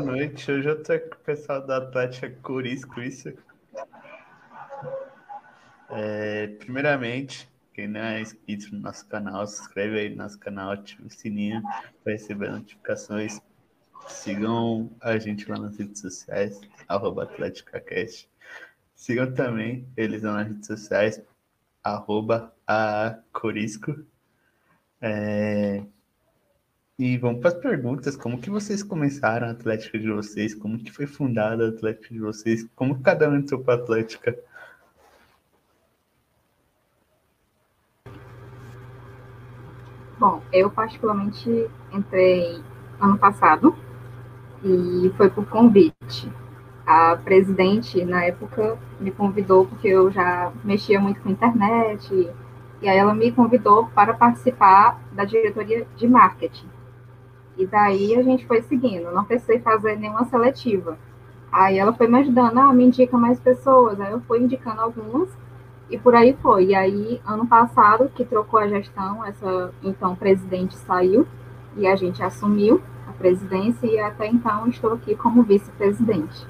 Boa noite, hoje eu tô com o pessoal da Atlética Corisco, isso. É, primeiramente, quem não é inscrito no nosso canal, se inscreve aí no nosso canal, ativa o sininho para receber notificações. Sigam a gente lá nas redes sociais, arroba AtléticaCast. Sigam também eles lá nas redes sociais, arroba Corisco. É, e vamos para as perguntas. Como que vocês começaram a Atlética de vocês? Como que foi fundada a Atlética de vocês? Como cada um entrou para a Atlética? Bom, eu particularmente entrei ano passado e foi por convite. A presidente, na época, me convidou porque eu já mexia muito com internet e aí ela me convidou para participar da diretoria de marketing. E daí a gente foi seguindo, não precisei fazer nenhuma seletiva. Aí ela foi me ajudando, ah, me indica mais pessoas, aí eu fui indicando algumas e por aí foi. E aí, ano passado, que trocou a gestão, essa então presidente saiu e a gente assumiu a presidência e até então estou aqui como vice-presidente.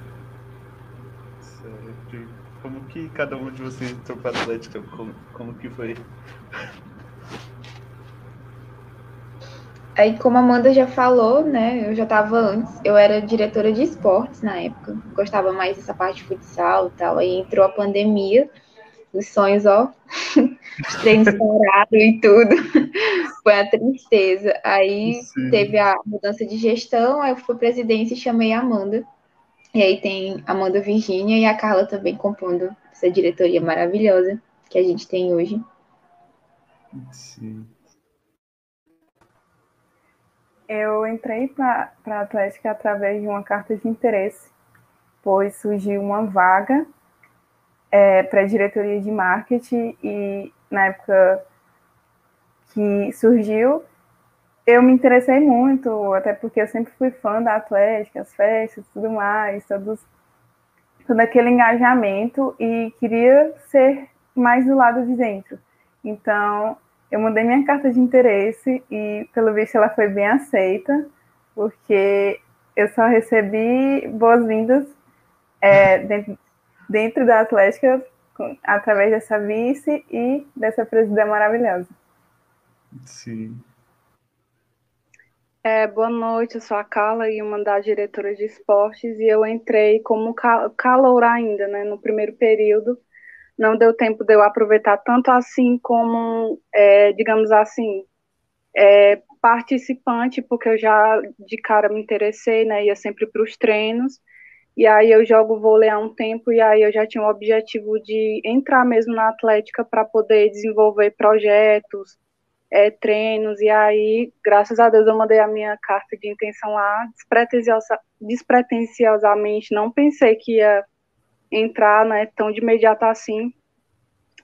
Como que cada um de vocês entrou para a Atlética? Como, como que foi? Aí, como a Amanda já falou, né, eu já estava antes, eu era diretora de esportes na época, gostava mais dessa parte de futsal e tal. Aí entrou a pandemia, os sonhos, ó, os treinos parados e tudo. Foi a tristeza. Aí Sim. teve a mudança de gestão, aí eu fui presidente e chamei a Amanda. E aí tem a Amanda Virgínia e a Carla também compondo essa diretoria maravilhosa que a gente tem hoje. Sim. Eu entrei para a Atlética através de uma carta de interesse, pois surgiu uma vaga é, para a diretoria de marketing e na época que surgiu, eu me interessei muito, até porque eu sempre fui fã da Atlética, as festas tudo mais, todos, todo aquele engajamento e queria ser mais do lado de dentro. Então, eu mandei minha carta de interesse e, pelo visto, ela foi bem aceita, porque eu só recebi boas-vindas é, dentro, dentro da Atlética através dessa vice e dessa presidente maravilhosa. Sim. É, boa noite, eu sou a Carla e uma das diretoras de esportes e eu entrei como calor ainda, né, no primeiro período não deu tempo de eu aproveitar tanto assim como, é, digamos assim, é, participante, porque eu já de cara me interessei, né, ia sempre para os treinos, e aí eu jogo vôlei há um tempo, e aí eu já tinha o objetivo de entrar mesmo na Atlética para poder desenvolver projetos, é, treinos, e aí, graças a Deus, eu mandei a minha carta de intenção lá, despretensiosa, despretensiosamente, não pensei que ia entrar né, tão de imediato assim.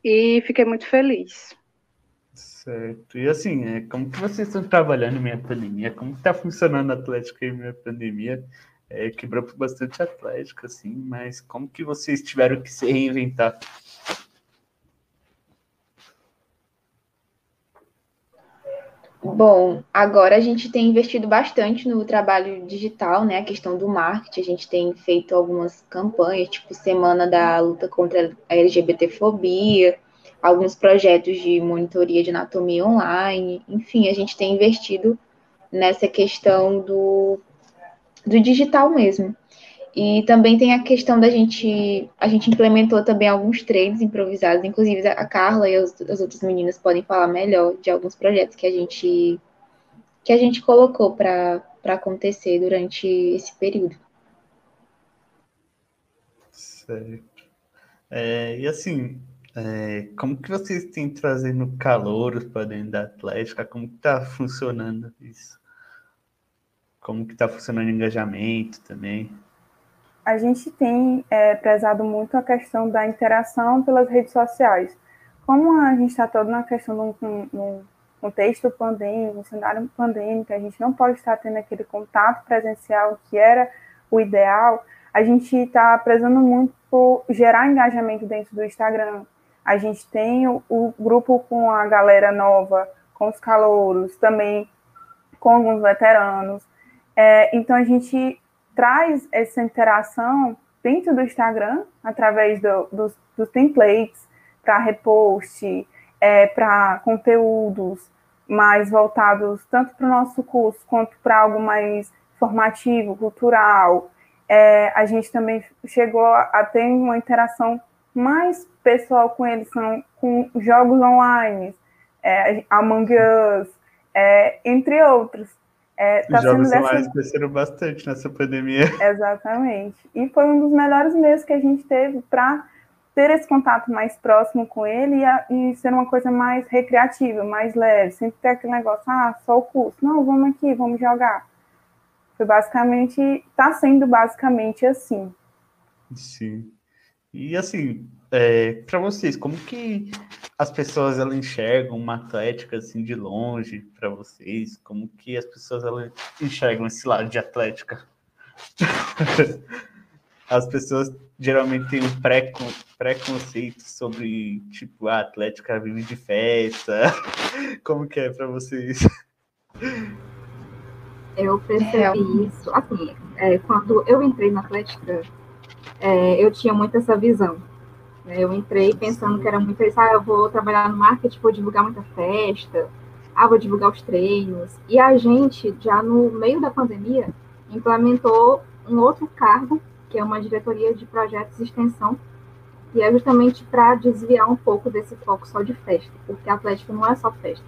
E fiquei muito feliz. Certo. E assim, é, como que vocês estão trabalhando em minha pandemia? Como está funcionando a Atlética em minha pandemia? É, quebrou bastante Atlética, assim, mas como que vocês tiveram que se reinventar? Bom, agora a gente tem investido bastante no trabalho digital, né? A questão do marketing, a gente tem feito algumas campanhas, tipo Semana da Luta contra a LGBTfobia, alguns projetos de monitoria de anatomia online, enfim, a gente tem investido nessa questão do, do digital mesmo. E também tem a questão da gente. A gente implementou também alguns treinos improvisados, inclusive a Carla e as, as outras meninas podem falar melhor de alguns projetos que a gente que a gente colocou para acontecer durante esse período. Certo. É, e assim, é, como que vocês têm trazendo calor para dentro da Atlética? Como que está funcionando isso? Como que está funcionando o engajamento também? A gente tem é, prezado muito a questão da interação pelas redes sociais. Como a gente está todo na questão de um, um contexto pandêmico, um cenário pandêmico, a gente não pode estar tendo aquele contato presencial que era o ideal, a gente está prezando muito por gerar engajamento dentro do Instagram. A gente tem o, o grupo com a galera nova, com os calouros, também com alguns veteranos. É, então a gente traz essa interação dentro do Instagram, através do, dos, dos templates, para repost, é, para conteúdos mais voltados tanto para o nosso curso quanto para algo mais formativo, cultural. É, a gente também chegou a ter uma interação mais pessoal com eles, são com jogos online, é, Among Us, é, entre outros. É, tá Os jogos online cresceram bastante nessa pandemia. Exatamente. E foi um dos melhores meses que a gente teve para ter esse contato mais próximo com ele e, a, e, ser uma coisa mais recreativa, mais leve, sempre ter aquele negócio, ah, só o curso. Não, vamos aqui, vamos jogar. Foi basicamente, está sendo basicamente assim. Sim. E assim, é, para vocês, como que as pessoas elas enxergam uma atlética assim de longe para vocês? Como que as pessoas elas enxergam esse lado de atlética? as pessoas geralmente têm um preconceito sobre tipo a atlética vive de festa. Como que é para vocês? Eu percebi isso. Assim, é, quando eu entrei na atlética, é, eu tinha muito essa visão? Eu entrei pensando que era muito isso, ah, eu vou trabalhar no marketing, vou divulgar muita festa, ah, vou divulgar os treinos. E a gente, já no meio da pandemia, implementou um outro cargo, que é uma diretoria de projetos de extensão, e é justamente para desviar um pouco desse foco só de festa, porque a Atlética não é só festa.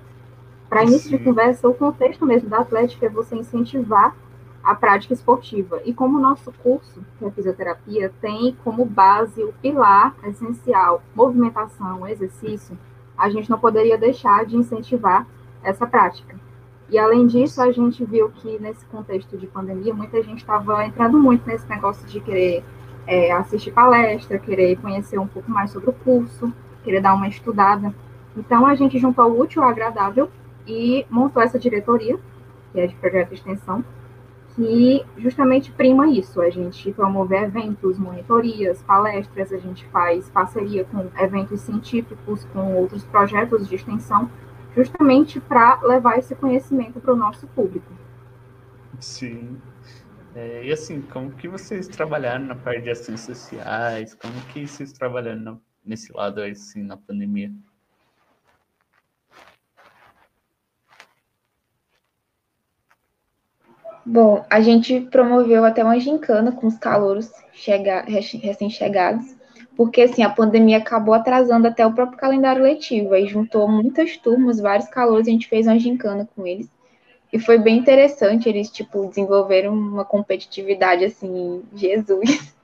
Para início de conversa, o contexto mesmo da Atlética é você incentivar a prática esportiva. E como o nosso curso, que é fisioterapia, tem como base o pilar essencial, movimentação, exercício, a gente não poderia deixar de incentivar essa prática. E além disso, a gente viu que nesse contexto de pandemia, muita gente estava entrando muito nesse negócio de querer é, assistir palestra, querer conhecer um pouco mais sobre o curso, querer dar uma estudada. Então, a gente juntou o útil ao agradável e montou essa diretoria, que é de projeto de extensão, que justamente prima isso. A gente promove eventos, monitorias, palestras, a gente faz parceria com eventos científicos, com outros projetos de extensão, justamente para levar esse conhecimento para o nosso público. Sim. É, e assim, como que vocês trabalharam na parte de ações sociais? Como que vocês trabalharam nesse lado assim na pandemia? Bom, a gente promoveu até uma gincana com os calouros chega, recém-chegados, porque assim, a pandemia acabou atrasando até o próprio calendário letivo, aí juntou muitas turmas, vários calouros, e a gente fez uma gincana com eles. E foi bem interessante, eles, tipo, desenvolveram uma competitividade, assim, Jesus.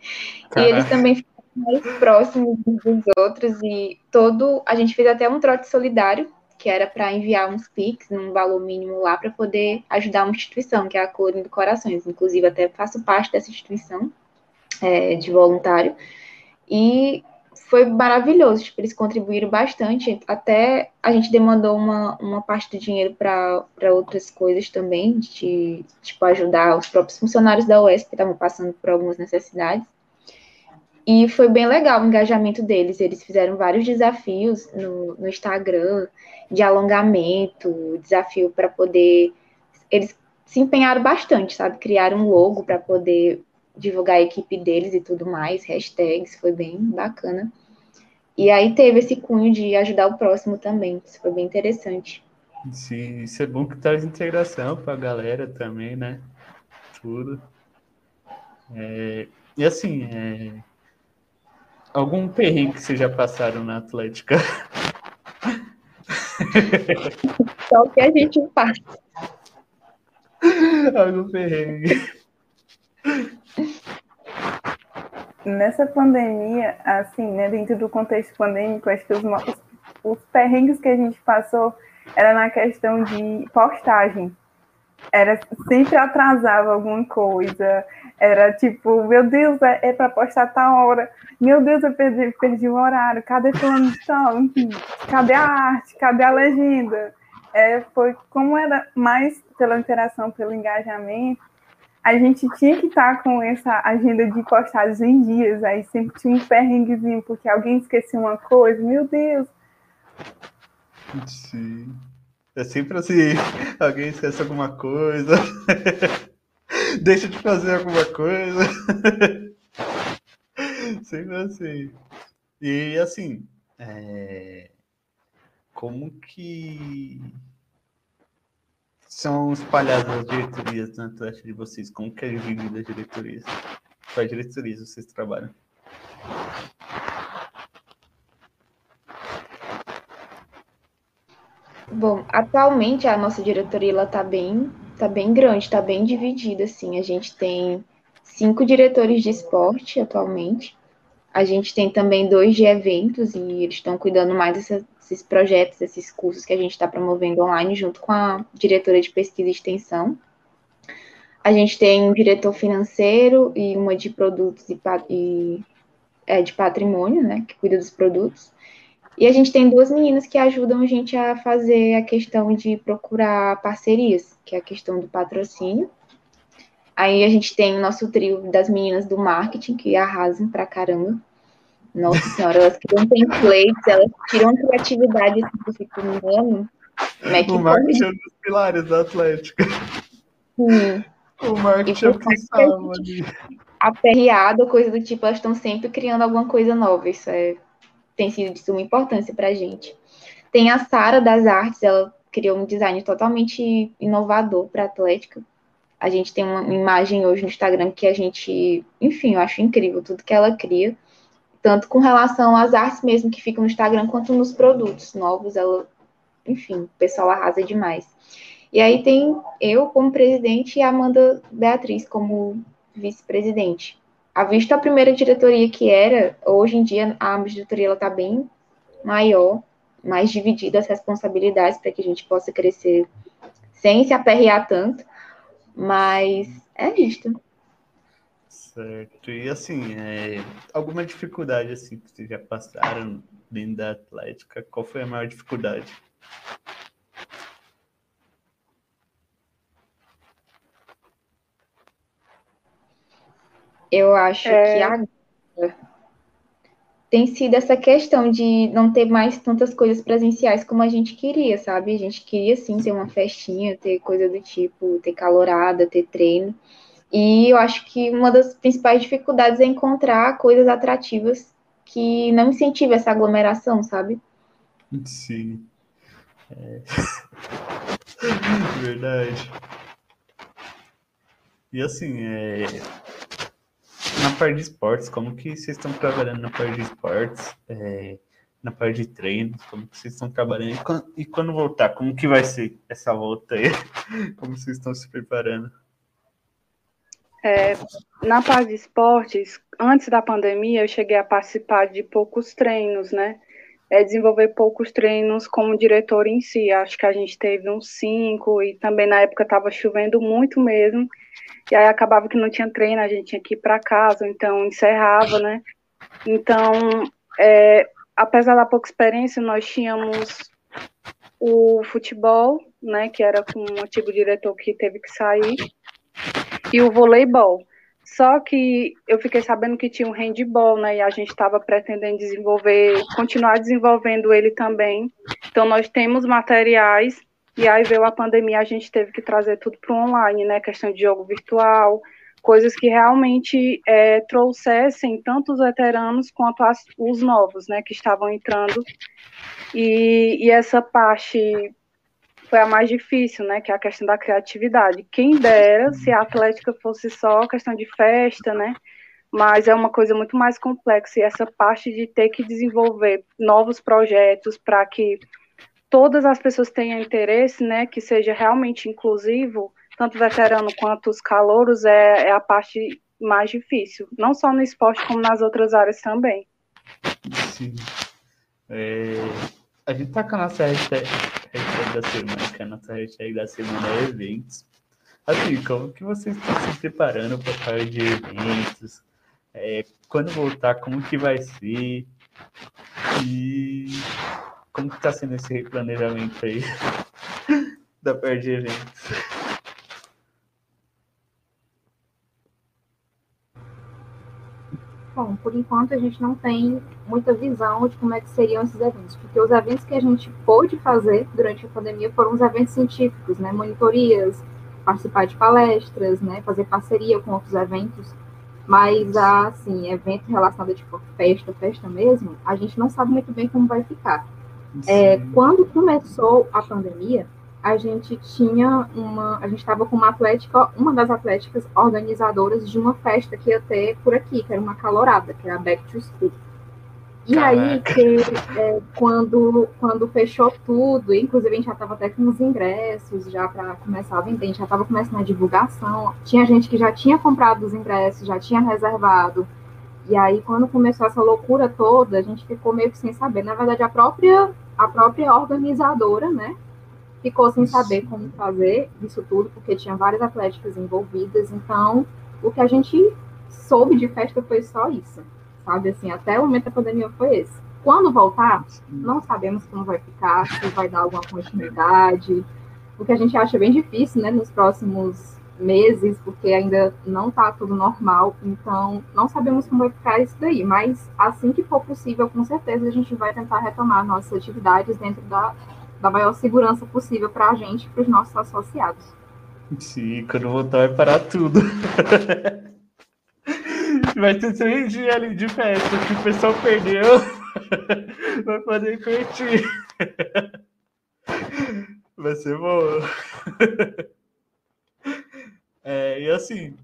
Caraca. E eles também ficaram mais próximos dos outros, e todo... A gente fez até um trote solidário, que era para enviar uns Pix num valor mínimo lá para poder ajudar uma instituição, que é a Colorindo Corações. Inclusive, até faço parte dessa instituição é, de voluntário. E foi maravilhoso, tipo, eles contribuíram bastante. Até a gente demandou uma, uma parte do dinheiro para outras coisas também, de tipo, ajudar os próprios funcionários da UES que estavam passando por algumas necessidades. E foi bem legal o engajamento deles. Eles fizeram vários desafios no, no Instagram, de alongamento, desafio para poder. Eles se empenharam bastante, sabe? Criaram um logo para poder divulgar a equipe deles e tudo mais, hashtags, foi bem bacana. E aí teve esse cunho de ajudar o próximo também, isso foi bem interessante. Sim, isso é bom que traz integração para a galera também, né? Tudo. É, e assim, é, algum perrengue que vocês já passaram na Atlética? Só o que a gente passa. Algum perrengue. Nessa pandemia, assim, né, dentro do contexto pandêmico, acho que os, os perrengues que a gente passou era na questão de postagem. Era sempre atrasava alguma coisa, era tipo, meu Deus, é, é para postar tal hora. Meu Deus, eu perdi, perdi o horário. Cadê fulano de tal? Cadê a arte? Cadê a legenda? É, foi como era mais pela interação, pelo engajamento, a gente tinha que estar com essa agenda de postagens em dias. Aí sempre tinha um perrenguezinho, porque alguém esqueceu uma coisa. Meu Deus! Sim. É sempre assim, alguém esquece alguma coisa. Deixa de fazer alguma coisa. Sempre assim. E assim, é... como que são espalhadas as diretorias na Atlético de vocês? Como que é dividida as diretorias? Quais diretorias vocês trabalham? Bom, atualmente a nossa diretoria ela tá bem, tá bem grande, tá bem dividida assim. A gente tem cinco diretores de esporte atualmente. A gente tem também dois de eventos e eles estão cuidando mais desses projetos, desses cursos que a gente está promovendo online junto com a diretora de pesquisa e extensão. A gente tem um diretor financeiro e uma de produtos e, e é, de patrimônio, né, que cuida dos produtos. E a gente tem duas meninas que ajudam a gente a fazer a questão de procurar parcerias, que é a questão do patrocínio. Aí a gente tem o nosso trio das meninas do marketing, que arrasam pra caramba. Nossa senhora, elas criam templates, elas tiram a criatividade assim, do fico mano. É o marketing é um dos pilares da Atlética. Sim. O marketing é o que salva Aperreado, coisa do tipo, elas estão sempre criando alguma coisa nova. Isso é tem sido de suma importância para a gente. Tem a Sara das Artes, ela criou um design totalmente inovador para a Atlética. A gente tem uma imagem hoje no Instagram que a gente, enfim, eu acho incrível tudo que ela cria, tanto com relação às artes mesmo que ficam no Instagram, quanto nos produtos novos. Ela, enfim, o pessoal arrasa demais. E aí tem eu como presidente e a Amanda Beatriz como vice-presidente a vista a primeira diretoria que era, hoje em dia a diretoria está bem maior, mais dividida as responsabilidades para que a gente possa crescer sem se aperrear tanto, mas é isto. Certo. E assim, é, alguma dificuldade assim que vocês já passaram dentro da Atlética? Qual foi a maior dificuldade? Eu acho é... que agora tem sido essa questão de não ter mais tantas coisas presenciais como a gente queria, sabe? A gente queria sim ter uma festinha, ter coisa do tipo, ter calorada, ter treino. E eu acho que uma das principais dificuldades é encontrar coisas atrativas que não incentivem essa aglomeração, sabe? Sim. É... Verdade. E assim, é na parte de esportes, como que vocês estão trabalhando na parte de esportes, é, na parte de treinos, como que vocês estão trabalhando e quando, e quando, voltar, como que vai ser essa volta aí? Como vocês estão se preparando? É, na parte de esportes, antes da pandemia, eu cheguei a participar de poucos treinos, né? É, desenvolver poucos treinos como diretor em si. Acho que a gente teve uns cinco e também na época estava chovendo muito mesmo. E aí acabava que não tinha treino, a gente tinha que ir para casa, então encerrava, né? Então, é, apesar da pouca experiência, nós tínhamos o futebol, né, que era com um antigo diretor que teve que sair, e o voleibol. Só que eu fiquei sabendo que tinha um handball, né, e a gente estava pretendendo desenvolver, continuar desenvolvendo ele também. Então, nós temos materiais e aí veio a pandemia, a gente teve que trazer tudo para o online, né? Questão de jogo virtual, coisas que realmente é, trouxessem tanto os veteranos quanto as, os novos, né? Que estavam entrando. E, e essa parte foi a mais difícil, né? Que é a questão da criatividade. Quem dera se a Atlética fosse só questão de festa, né? Mas é uma coisa muito mais complexa e essa parte de ter que desenvolver novos projetos para que todas as pessoas tenham interesse, né, que seja realmente inclusivo, tanto veterano quanto os calouros, é, é a parte mais difícil, não só no esporte, como nas outras áreas também. Sim. É, a gente tá com a nossa hashtag, hashtag da semana, que a nossa hashtag da semana é eventos. Assim, como que vocês estão se preparando para parte de eventos? É, quando voltar, como que vai ser? E como que tá sendo esse replanejamento aí? Da parte de eventos? Bom, por enquanto a gente não tem muita visão de como é que seriam esses eventos, porque os eventos que a gente pôde fazer durante a pandemia foram os eventos científicos, né, monitorias, participar de palestras, né, fazer parceria com outros eventos, mas assim, evento relacionado tipo festa, festa mesmo, a gente não sabe muito bem como vai ficar. É, quando começou a pandemia, a gente tinha uma, a gente estava com uma atlética, uma das atléticas organizadoras de uma festa que ia ter por aqui, que era uma calorada, que era a Back to School. E Caraca. aí, que, é, quando, quando fechou tudo, inclusive a gente já estava até com os ingressos já para começar a vender, a gente já estava começando a divulgação. Tinha gente que já tinha comprado os ingressos, já tinha reservado. E aí, quando começou essa loucura toda, a gente ficou meio que sem saber. Na verdade, a própria, a própria organizadora, né, ficou sem saber como fazer isso tudo, porque tinha várias atléticas envolvidas. Então, o que a gente soube de festa foi só isso sabe? Assim, até o momento da pandemia foi esse. Quando voltar, não sabemos como vai ficar, se vai dar alguma continuidade. O que a gente acha bem difícil, né, nos próximos meses, porque ainda não está tudo normal, então não sabemos como vai ficar isso daí, mas assim que for possível, com certeza a gente vai tentar retomar nossas atividades dentro da, da maior segurança possível para a gente e para os nossos associados. Sim, quando voltar vai parar tudo. Vai ter três dias ali de festa que o pessoal perdeu. Vai poder curtir. Vai ser bom. É, e assim,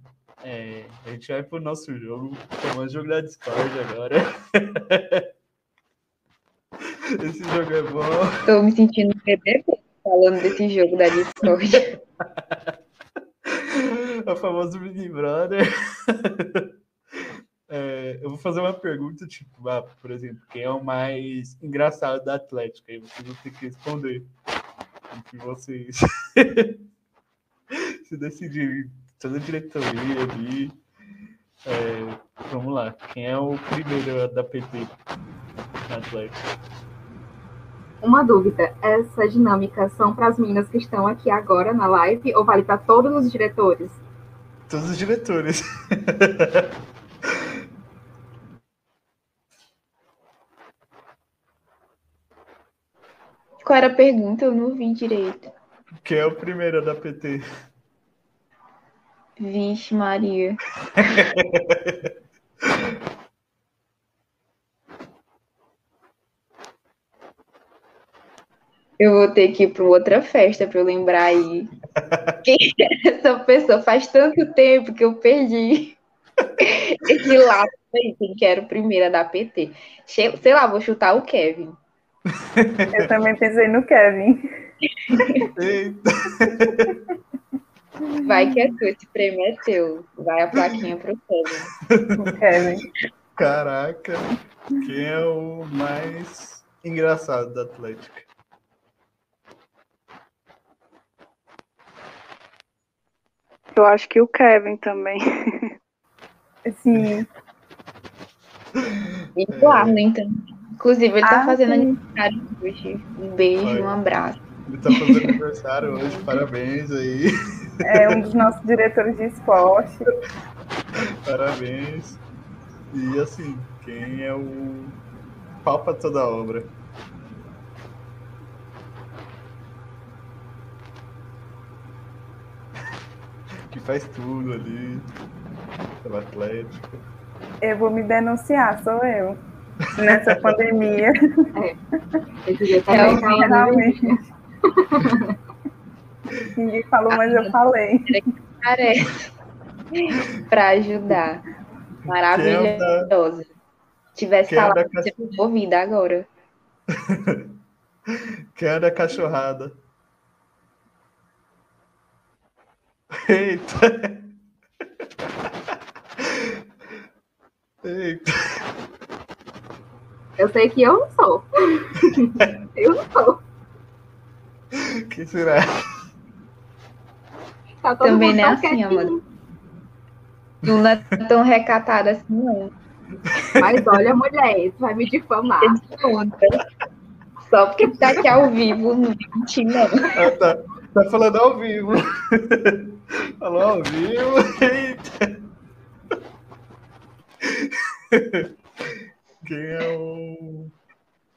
é, a gente vai pro nosso jogo. Vamos jogo da Discord agora. Esse jogo é bom. Tô me sentindo bebê falando desse jogo da Discord. o famoso Big Brother. É, eu vou fazer uma pergunta, tipo, ah, por exemplo, quem é o mais engraçado da Atlética? Aí vocês vão ter que responder. Entre vocês se decidirem, toda a diretoria ali. É, vamos lá, quem é o primeiro da PT na Atlética? Uma dúvida, essa dinâmica são para as meninas que estão aqui agora na live ou vale para todos os diretores? Todos os diretores. Qual era a pergunta? Eu não vi direito. Quem é o primeiro da PT? Vixe, Maria. Eu vou ter que ir para outra festa para eu lembrar aí. Quem é essa pessoa? Faz tanto tempo que eu perdi esse lado aí. Quem que era o primeiro da PT? Sei lá, vou chutar o Kevin. Eu também pensei no Kevin. Eita. Vai que é tu, esse prêmio é teu. Vai a plaquinha pro Kevin. O Kevin. Caraca, quem é o mais engraçado da Atlética? Eu acho que o Kevin também. Sim. E o Arlen também. Inclusive, ele tá ah, fazendo sim. aniversário hoje. Um beijo, um abraço. Ele tá fazendo aniversário hoje, parabéns aí. É um dos nossos diretores de esporte. Parabéns. E assim, quem é o pau pra toda a obra? que faz tudo ali, pela Atlético. Eu vou me denunciar, sou eu nessa pandemia. É. Eu também realmente. Ninguém falou, mas eu falei. Parece. Para ajudar. Maravilhosa. Tivesse Quem falado, você cach... ouvida agora. Quem da cachorrada? Eita! Eita! Eu sei que eu não sou. eu não sou. Que será? Tá Também não é assim, amor. Não é tão recatada assim, não. Mas olha, mulher, tu vai me difamar. Só porque tá aqui ao vivo, não menti, não. Ah, tá. tá falando ao vivo. Falou ao vivo. Eita. Quem é o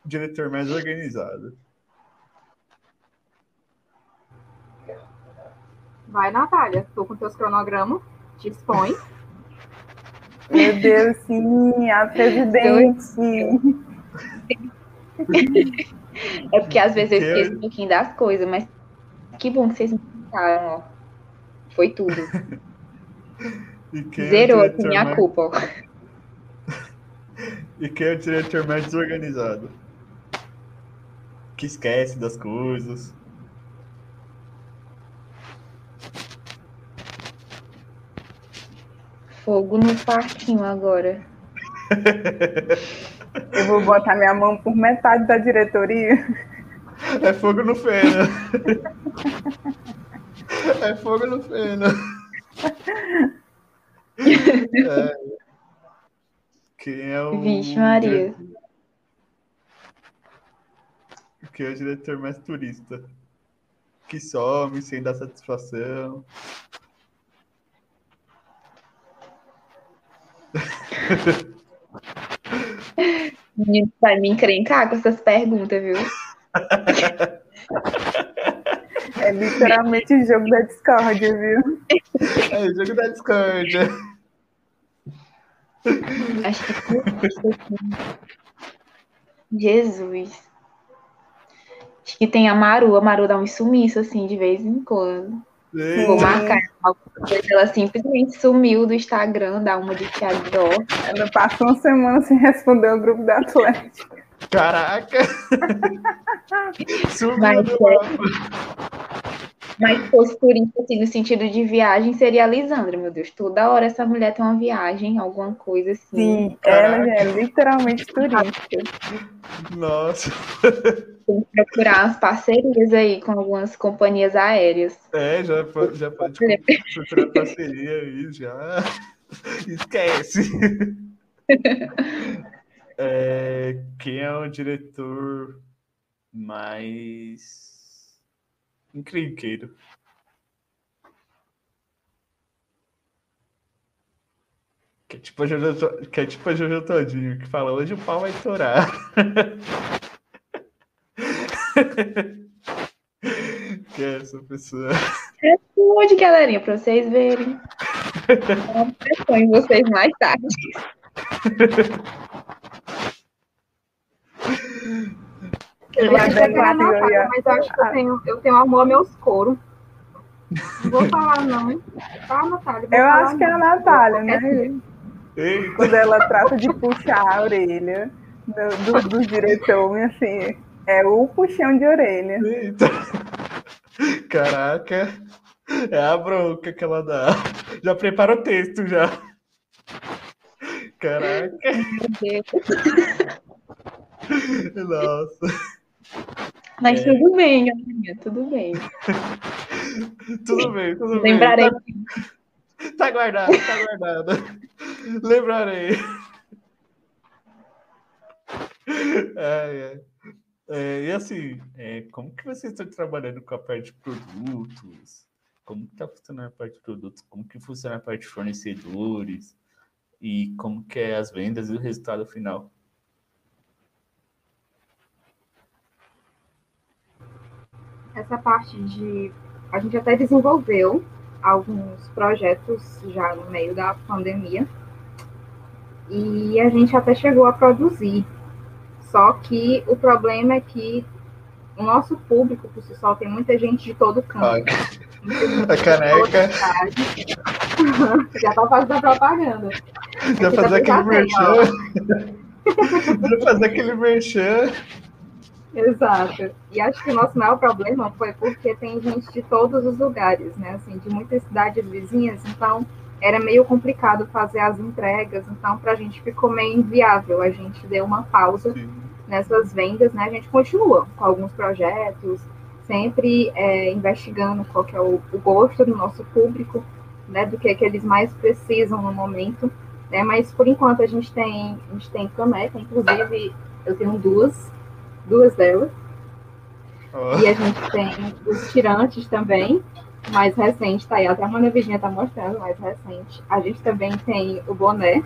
diretor mais organizado? Vai, Natália, tô com teus cronogramas, te expõe. Meu Deus, sim, a presidente. É porque às vezes eu esqueço um pouquinho das coisas, mas que bom que vocês me explicaram, ó. Foi tudo. Zerou a minha mais... culpa. E quem é o diretor mais desorganizado? Que esquece das coisas. Fogo no parquinho agora. Eu vou botar minha mão por metade da diretoria. É fogo no feno. É fogo no feno. É. Quem é o. Vixe, Maria. Quem é o diretor mais turista? Que some sem dar satisfação. Menino vai me encrencar com essas perguntas, viu? É literalmente o jogo da Discord, viu? É o jogo da Discord. Acho que Jesus. Acho que tem a Maru. A Maru dá um sumiço assim de vez em quando. Sim. Vou marcar ela simplesmente sumiu do Instagram, dá uma de Thiago Ela passou uma semana sem responder o grupo da Atlético. Caraca! Sumiu mas, do é, mas fosse turista, assim, no sentido de viagem, seria a Lisandra, meu Deus. Toda hora essa mulher tem uma viagem, alguma coisa assim. Sim, Caraca. ela é literalmente turista. Nossa! Tem que procurar umas parcerias aí com algumas companhias aéreas. É, já, já pode procurar parceria aí, já. Esquece! É, quem é o diretor mais encrenqueiro? Que é tipo a Jojo, que é tipo a Jojo Todinho, que fala hoje o pau vai estourar. que é essa pessoa? Responde, galerinha, para vocês verem. Eu em vocês mais tarde. Eu dizer que era Natália, mas eu acho que eu tenho, eu tenho amor a meus coros. Não vou falar, não. Tá, Natália. Eu acho que é a Natália, né? Quando ela trata de puxar a orelha do, do, do diretor, assim, é o puxão de orelha. Eita. Caraca, é a bronca que ela dá. Já prepara o texto, já. Caraca. Meu Deus. Nossa. Mas é... tudo bem, galerinha, tudo bem. tudo bem, tudo Lembrarei. bem. Lembrarei. Tá... tá guardado, tá guardado. Lembrarei. É, é. É, e assim, é, como que vocês estão trabalhando com a parte de produtos? Como que está funcionando a parte de produtos? Como que funciona a parte de fornecedores? E como que é as vendas e o resultado final? essa parte de. A gente até desenvolveu alguns projetos já no meio da pandemia e a gente até chegou a produzir. Só que o problema é que o nosso público, por si só, tem muita gente de todo canto. A caneca. Já tá fazendo propaganda. Já fazer aquele merchan. Já fazer aquele merchan. Exato. E acho que o nosso maior problema foi porque tem gente de todos os lugares, né? Assim, de muitas cidades vizinhas, então era meio complicado fazer as entregas, então para a gente ficou meio inviável. A gente deu uma pausa Sim. nessas vendas, né? A gente continua com alguns projetos, sempre é, investigando qual que é o, o, gosto do nosso público, né? Do que, é que eles mais precisam no momento, né? Mas por enquanto a gente tem, a gente tem caneca, inclusive eu tenho duas duas delas. Oh. E a gente tem os tirantes também, mais recente, tá aí, até a Mana Virginia tá mostrando, mais recente. A gente também tem o boné,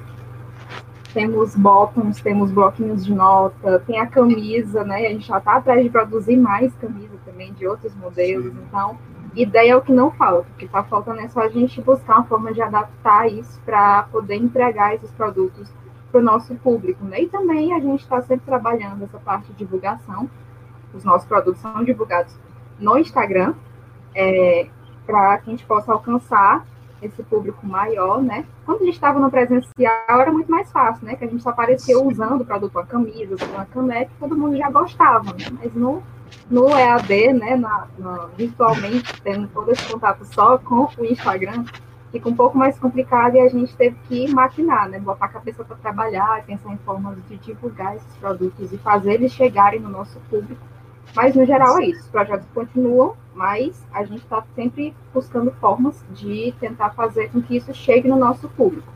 temos bottoms, temos bloquinhos de nota, tem a camisa, né? A gente já tá atrás de produzir mais camisa também, de outros modelos, Sim. então ideia é o que não falta, o que está faltando é só a gente buscar uma forma de adaptar isso para poder entregar esses produtos para o nosso público. Né? E também a gente está sempre trabalhando essa parte de divulgação. Os nossos produtos são divulgados no Instagram, é, para que a gente possa alcançar esse público maior, né? Quando a gente estava no presencial era muito mais fácil, né? Que a gente só aparecia usando o produto, uma camisa, uma caneca, todo mundo já gostava, né? Mas no, no EAD, né, na, na, virtualmente, tendo todo esse contato só com o Instagram, fica um pouco mais complicado e a gente teve que maquinar, né? Botar a cabeça para trabalhar, pensar em formas de divulgar esses produtos e fazer eles chegarem no nosso público. Mas, no geral, é isso. Os projetos continuam, mas a gente está sempre buscando formas de tentar fazer com que isso chegue no nosso público.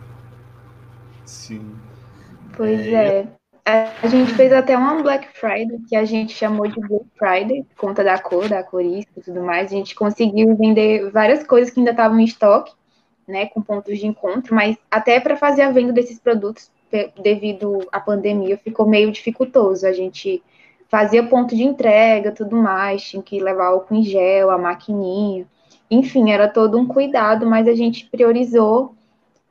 Sim. Pois é. é. A gente fez até uma Black Friday, que a gente chamou de Black Friday, por conta da cor, da corisca e tudo mais. A gente conseguiu vender várias coisas que ainda estavam em estoque, né, com pontos de encontro, mas até para fazer a venda desses produtos, devido à pandemia, ficou meio dificultoso. A gente fazia ponto de entrega, tudo mais, tinha que levar álcool em gel, a maquininha. Enfim, era todo um cuidado, mas a gente priorizou,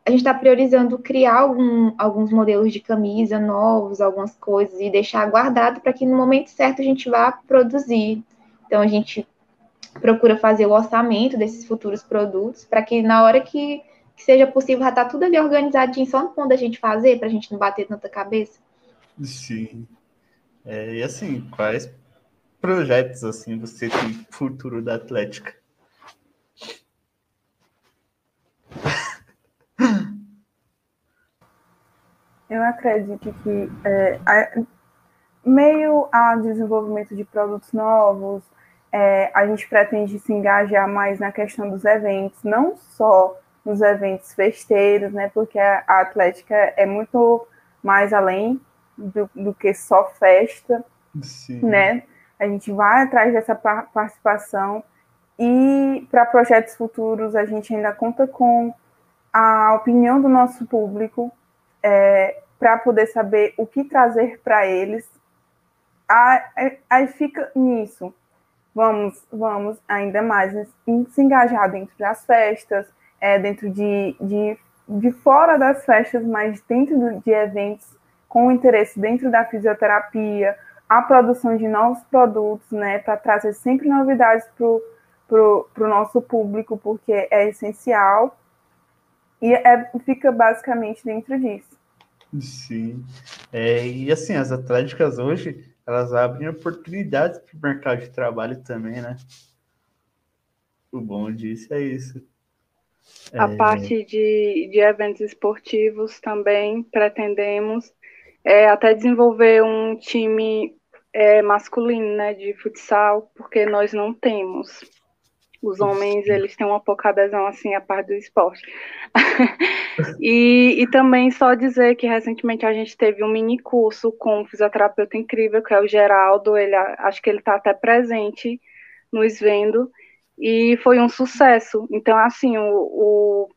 a gente está priorizando criar algum, alguns modelos de camisa novos, algumas coisas, e deixar guardado para que no momento certo a gente vá produzir. Então, a gente procura fazer o orçamento desses futuros produtos, para que na hora que, que seja possível já estar tá tudo ali organizadinho, só no ponto da gente fazer, para a gente não bater tanta cabeça. Sim. É, e assim, quais projetos assim você tem futuro da Atlética? Eu acredito que é, a, meio a desenvolvimento de produtos novos, é, a gente pretende se engajar mais na questão dos eventos, não só nos eventos festeiros, né? Porque a, a Atlética é muito mais além do, do que só festa, Sim. né? A gente vai atrás dessa participação e para projetos futuros a gente ainda conta com a opinião do nosso público é, para poder saber o que trazer para eles. Aí, fica nisso. Vamos, vamos ainda mais se engajar dentro das festas, é, dentro de, de, de fora das festas, mas dentro de eventos com interesse dentro da fisioterapia, a produção de novos produtos, né, para trazer sempre novidades para o nosso público, porque é essencial, e é, fica basicamente dentro disso. Sim. É, e assim, as atléticas hoje, elas abrem oportunidades para o mercado de trabalho também, né? O bom disso é isso. A é... parte de, de eventos esportivos também pretendemos é, até desenvolver um time é, masculino, né, de futsal, porque nós não temos. Os homens, eles têm uma pouca adesão, assim, à parte do esporte. e, e também só dizer que recentemente a gente teve um mini curso com um fisioterapeuta incrível, que é o Geraldo, ele, acho que ele está até presente nos vendo, e foi um sucesso. Então, assim, o, o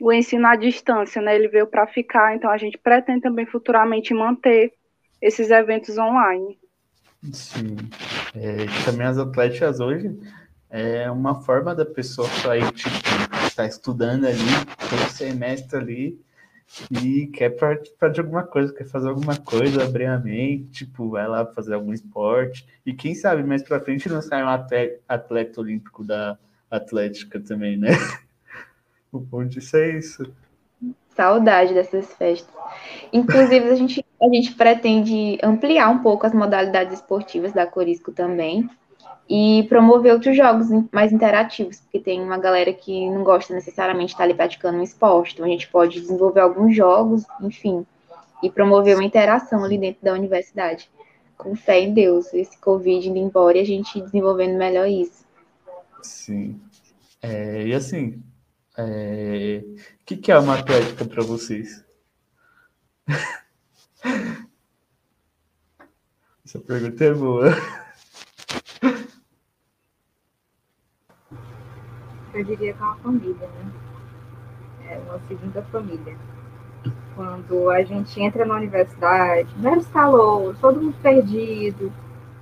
o ensino à distância, né? Ele veio para ficar, então a gente pretende também futuramente manter esses eventos online. Sim. É, também as atléticas hoje é uma forma da pessoa sair, tipo, tá estudando ali, todo semestre ali, e quer participar de alguma coisa, quer fazer alguma coisa, abrir a mente, tipo, vai lá fazer algum esporte. E quem sabe mais pra frente não sai um atleta, atleta olímpico da Atlética também, né? Disso é isso. Saudade dessas festas. Inclusive, a gente, a gente pretende ampliar um pouco as modalidades esportivas da Corisco também e promover outros jogos mais interativos, porque tem uma galera que não gosta necessariamente de estar ali praticando um esporte, então a gente pode desenvolver alguns jogos, enfim, e promover uma interação ali dentro da universidade. Com fé em Deus, esse Covid indo embora e a gente desenvolvendo melhor isso. Sim. É, e assim, é... O que, que é uma atlética para vocês? Essa pergunta é boa. Eu diria que é uma família, né? É uma segunda família. Quando a gente entra na universidade, vários calores, todo mundo perdido,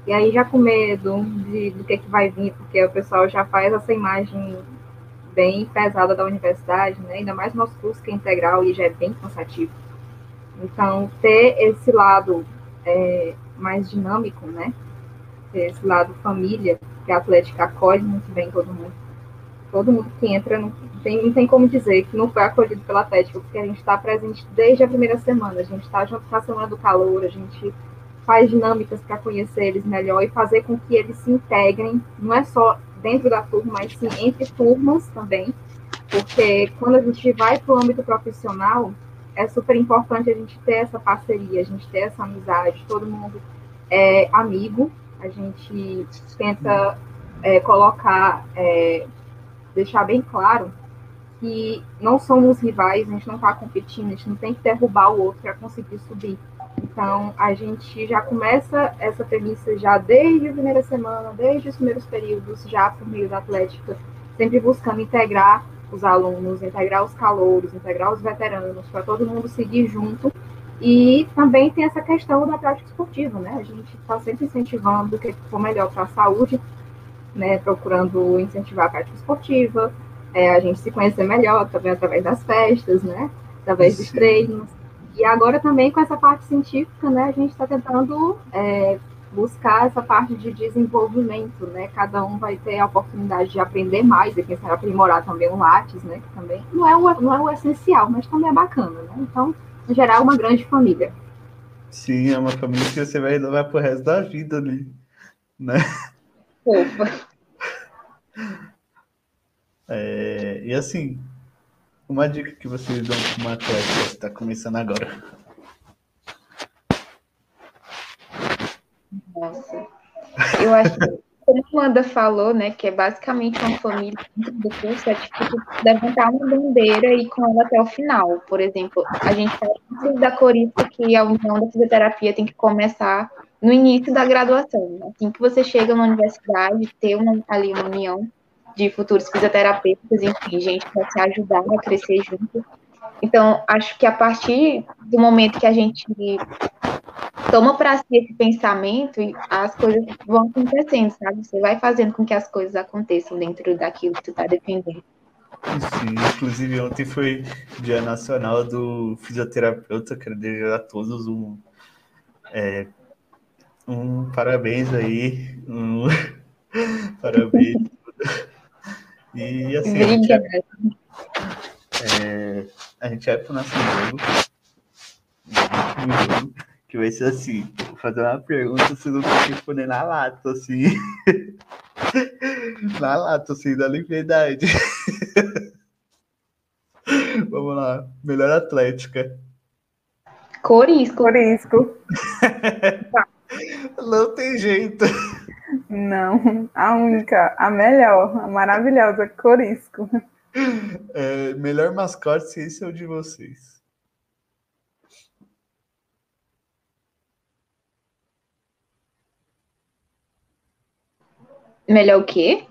E aí já com medo de, do que, que vai vir, porque o pessoal já faz essa imagem bem pesada da universidade, né? ainda mais nosso curso que é integral e já é bem cansativo. Então, ter esse lado é, mais dinâmico, né? Ter esse lado família, que a Atlética acolhe muito bem todo mundo. Todo mundo que entra, não tem, não tem como dizer que não foi acolhido pela Atlética, porque a gente está presente desde a primeira semana, a gente está junto com a Semana do Calor, a gente faz dinâmicas para conhecer eles melhor e fazer com que eles se integrem, não é só dentro da turma, mas sim entre turmas também, porque quando a gente vai para o âmbito profissional, é super importante a gente ter essa parceria, a gente ter essa amizade, todo mundo é amigo, a gente tenta é, colocar, é, deixar bem claro que não somos rivais, a gente não está competindo, a gente não tem que derrubar o outro para conseguir subir. Então, a gente já começa essa premissa já desde a primeira semana, desde os primeiros períodos, já por meio da Atlética, sempre buscando integrar os alunos, integrar os calouros, integrar os veteranos, para todo mundo seguir junto. E também tem essa questão da prática esportiva, né? A gente está sempre incentivando o que for melhor para a saúde, né? Procurando incentivar a prática esportiva, é, a gente se conhecer melhor também através das festas, né? Através dos treinos. E agora também com essa parte científica, né, a gente está tentando é, buscar essa parte de desenvolvimento, né? Cada um vai ter a oportunidade de aprender mais e quem sabe aprimorar também o Lattes, né? Que também não é o, não é o essencial, mas também é bacana, né? Então, em geral, uma grande família. Sim, é uma família que você vai levar pro resto da vida ali, né? Opa. É, e assim, uma dica que vocês dão para uma atleta que está começando agora. Nossa. Eu acho que, como a Amanda falou, né, que é basicamente uma família dentro do curso, é tipo levantar uma bandeira e ir com ela até o final. Por exemplo, a gente muito da Corista que a união da fisioterapia tem que começar no início da graduação. Assim que você chega na universidade, ter uma, ali uma união de futuros fisioterapeutas, enfim, gente para se ajudar a crescer junto. Então, acho que a partir do momento que a gente toma para si esse pensamento, as coisas vão acontecendo, sabe? Você vai fazendo com que as coisas aconteçam dentro daquilo que tu está defendendo. Sim, inclusive ontem foi Dia Nacional do Fisioterapeuta, quero desejar a todos um, é, um parabéns aí, um parabéns e assim, a gente, é, a gente vai pro nosso jogo, que vai ser assim, vou fazer uma pergunta, você não vai responder na lata, assim. na lata, assim, da liberdade. Vamos lá, melhor atlética. Corisco. Corisco. não tem jeito. Não, a única, a melhor, a maravilhosa, Corisco. É, melhor mascote, esse é o de vocês. Melhor o quê?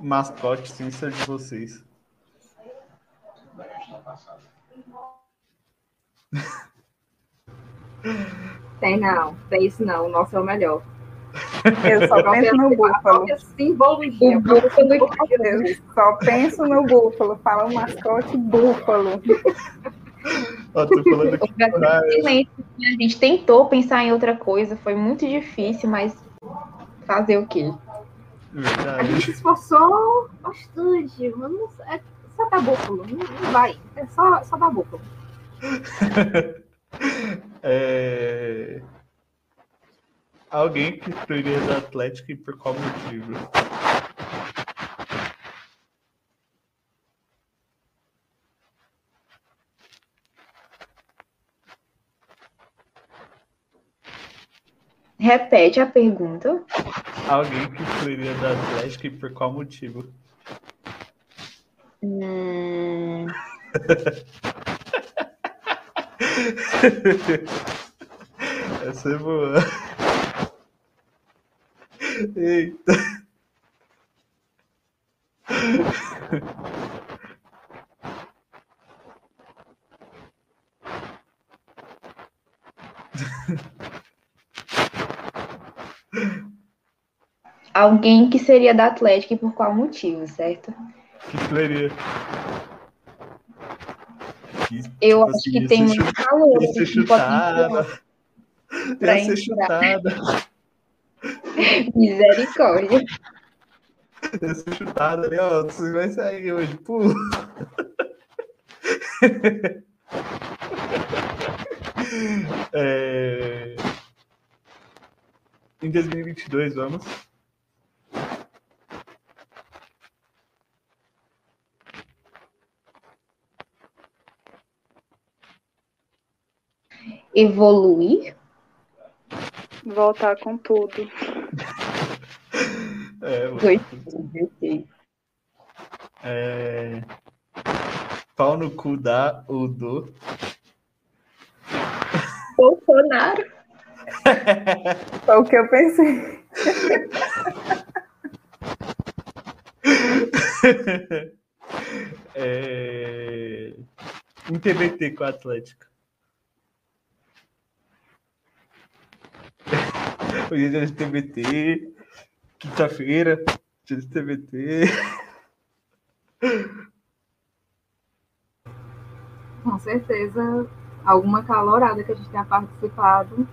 Mascote, sim, esse é o de vocês. Tem não, tem isso não, o nosso é o melhor. Eu só penso no búfalo. Simbologia. O búfalo Eu só penso no búfalo. Fala o mascote búfalo. Ó, tô falando aqui. A gente tentou pensar em outra coisa, foi muito difícil, mas fazer o quê? Verdade. A gente se esforçou bastante, mas não, é só dar búfalo, não, não vai. É só, só dar búfalo. é... Alguém que excluiria do Atlético e por qual motivo? Repete a pergunta. Alguém que excluiria do Atlético e por qual motivo? Hum... Essa é boa. Eita. alguém que seria da Atlética e por qual motivo, certo? Que seria? Que, Eu tipo acho assim, que tem muito calor. Ia ser chutada. Ia ser chutada. Misericórdia. Ia ser chutada ali, ó. Você vai sair hoje, pô. É... Em 2022, vamos. Evoluir? Voltar com tudo. É, gostei. É... Pau no cu dá ou do. Bolsonaro. Foi o que eu pensei. é... Um TBT com a Atlética. Hoje é dia de TBT. Quinta-feira, dia de TBT. Com certeza, alguma calorada que a gente tenha participado.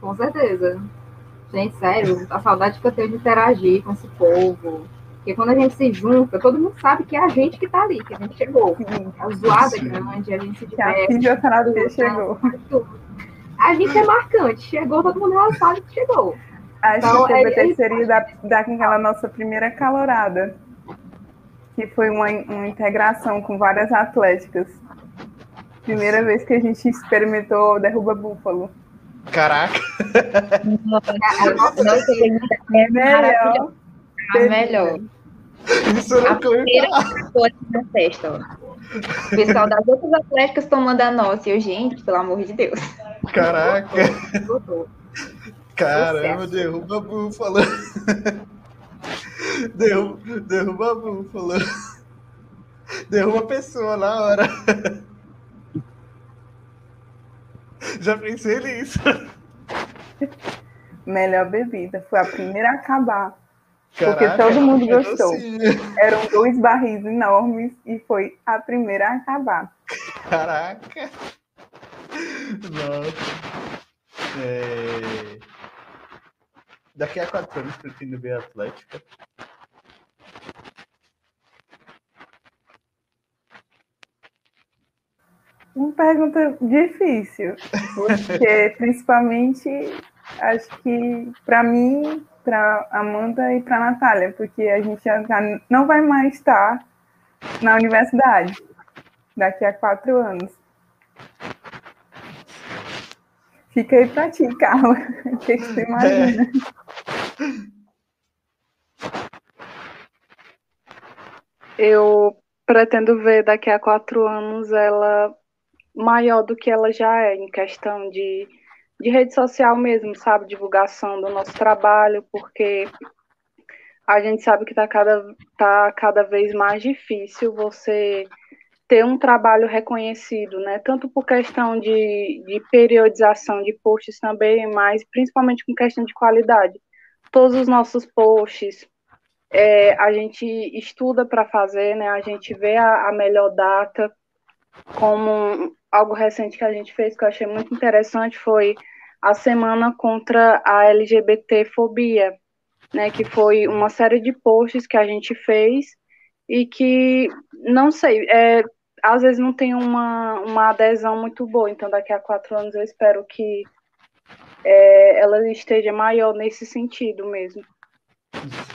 Com certeza. Gente, sério, a saudade que eu tenho de interagir com esse povo. Porque quando a gente se junta, todo mundo sabe que é a gente que tá ali, que a gente chegou. A zoada é Sim. grande, a gente se Que a diverte. fisioterapia chegou. tudo. A gente é marcante. Chegou, todo mundo já sabe que chegou. Acho Então, que o é- TBT é- seria da, daquela nossa primeira calorada, que foi uma, uma integração com várias atléticas. Primeira vez que a gente experimentou derruba búfalo. Caraca! A nossa É Melhor. a melhor. Isso eu A não conheço. primeira coisa na festa. O pessoal das outras atléticas tomando a nossa. E eu, gente, pelo amor de Deus. Caraca! Caramba, derruba búfalo. Derruba, derruba búfalo. Derruba a pessoa na hora. Já pensei nisso. Melhor bebida. Foi a primeira a acabar. Porque Caraca, todo mundo gostou. Eram dois barris enormes e foi a primeira a acabar. Caraca! Nossa. É... Daqui a quatro anos pretendo ver a Atlética. Uma pergunta difícil, porque principalmente acho que para mim, para Amanda e para Natália, porque a gente já não vai mais estar na universidade daqui a quatro anos. Fica aí para ti, Carla. O que, que você imagina? Eu pretendo ver daqui a quatro anos ela maior do que ela já é, em questão de, de rede social mesmo, sabe? Divulgação do nosso trabalho, porque a gente sabe que está cada, tá cada vez mais difícil você ter um trabalho reconhecido, né? Tanto por questão de, de periodização de posts também, mas principalmente com questão de qualidade. Todos os nossos posts, é, a gente estuda para fazer, né? A gente vê a, a melhor data, como algo recente que a gente fez que eu achei muito interessante foi a semana contra a LGBTfobia, né? Que foi uma série de posts que a gente fez e que não sei, é, às vezes não tem uma, uma adesão muito boa. Então daqui a quatro anos eu espero que é, ela esteja maior nesse sentido mesmo.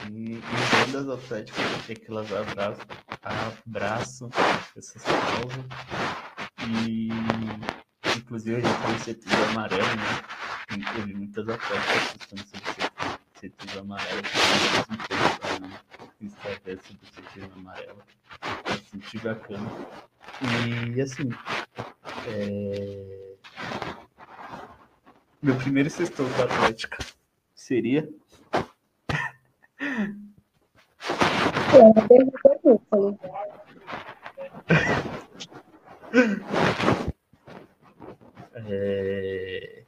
Sim, e o das Atléticas é que elas abraçam, abraçam essas causas. E inclusive a gente tem o setembro amarelo, né? E Teve muitas amarelo. que eu sobre o setembro amarelo. Eu senti bacana. E assim, é... meu primeiro sextou com a Atlética seria É,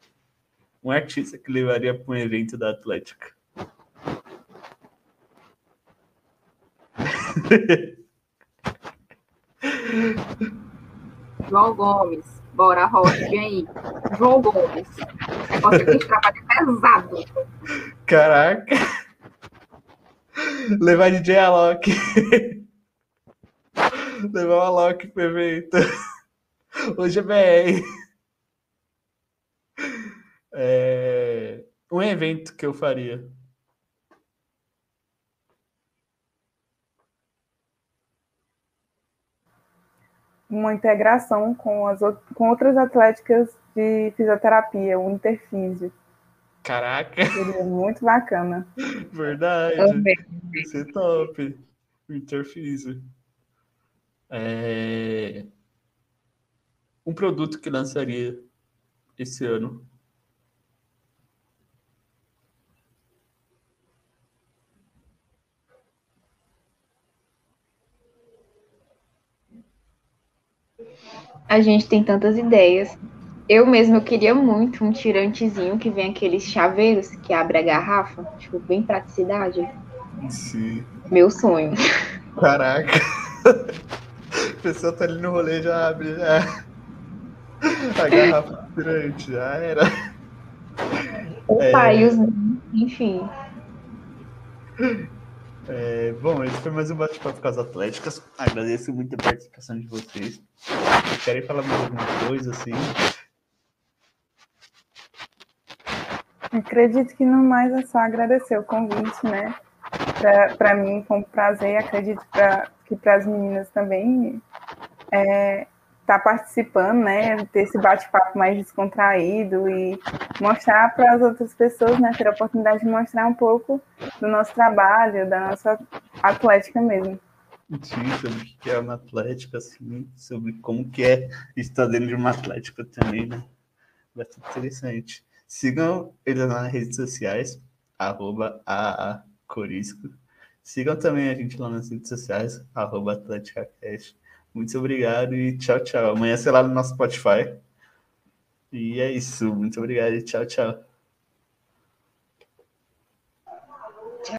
Um artista que levaria para um evento da Atlética. João Gomes. Bora, Rocha, vem aí. João Gomes. Você tem trabalho pesado. Caraca. Levar DJ Alok. Levar o Alok evento. Hoje é BR. É... Um evento que eu faria. Uma integração com, as, com outras atléticas de fisioterapia, o Interfísio. Caraca! Seria muito bacana. Verdade. Isso é top. O Interfísio. É... Um produto que lançaria esse ano. A gente tem tantas ideias. Eu mesmo queria muito um tirantezinho que vem aqueles chaveiros que abre a garrafa, tipo, bem praticidade. Sim. Meu sonho. Caraca. A pessoa tá ali no rolê já abre já. A garrafa tirante, já era. Opa, é... e os... enfim. É, bom, esse foi mais um bate-papo com as atléticas. Agradeço muito a participação de vocês. Querem falar mais alguma coisa, assim? Acredito que no mais é só agradecer o convite, né? Para mim foi um prazer, acredito pra, que para as meninas também é, tá participando, né? Ter esse bate-papo mais descontraído e mostrar para as outras pessoas, né? Ter a oportunidade de mostrar um pouco do nosso trabalho, da nossa atlética mesmo. Sim, sobre o que é uma atlética, assim, sobre como que é estar dentro de uma atlética também, né? Bastante interessante. Sigam eles nas redes sociais, arroba. Sigam também a gente lá nas redes sociais, arroba AtléticaCast. Muito obrigado e tchau, tchau. Amanhã, sei lá, no nosso Spotify. E é isso. Muito obrigado e tchau, tchau.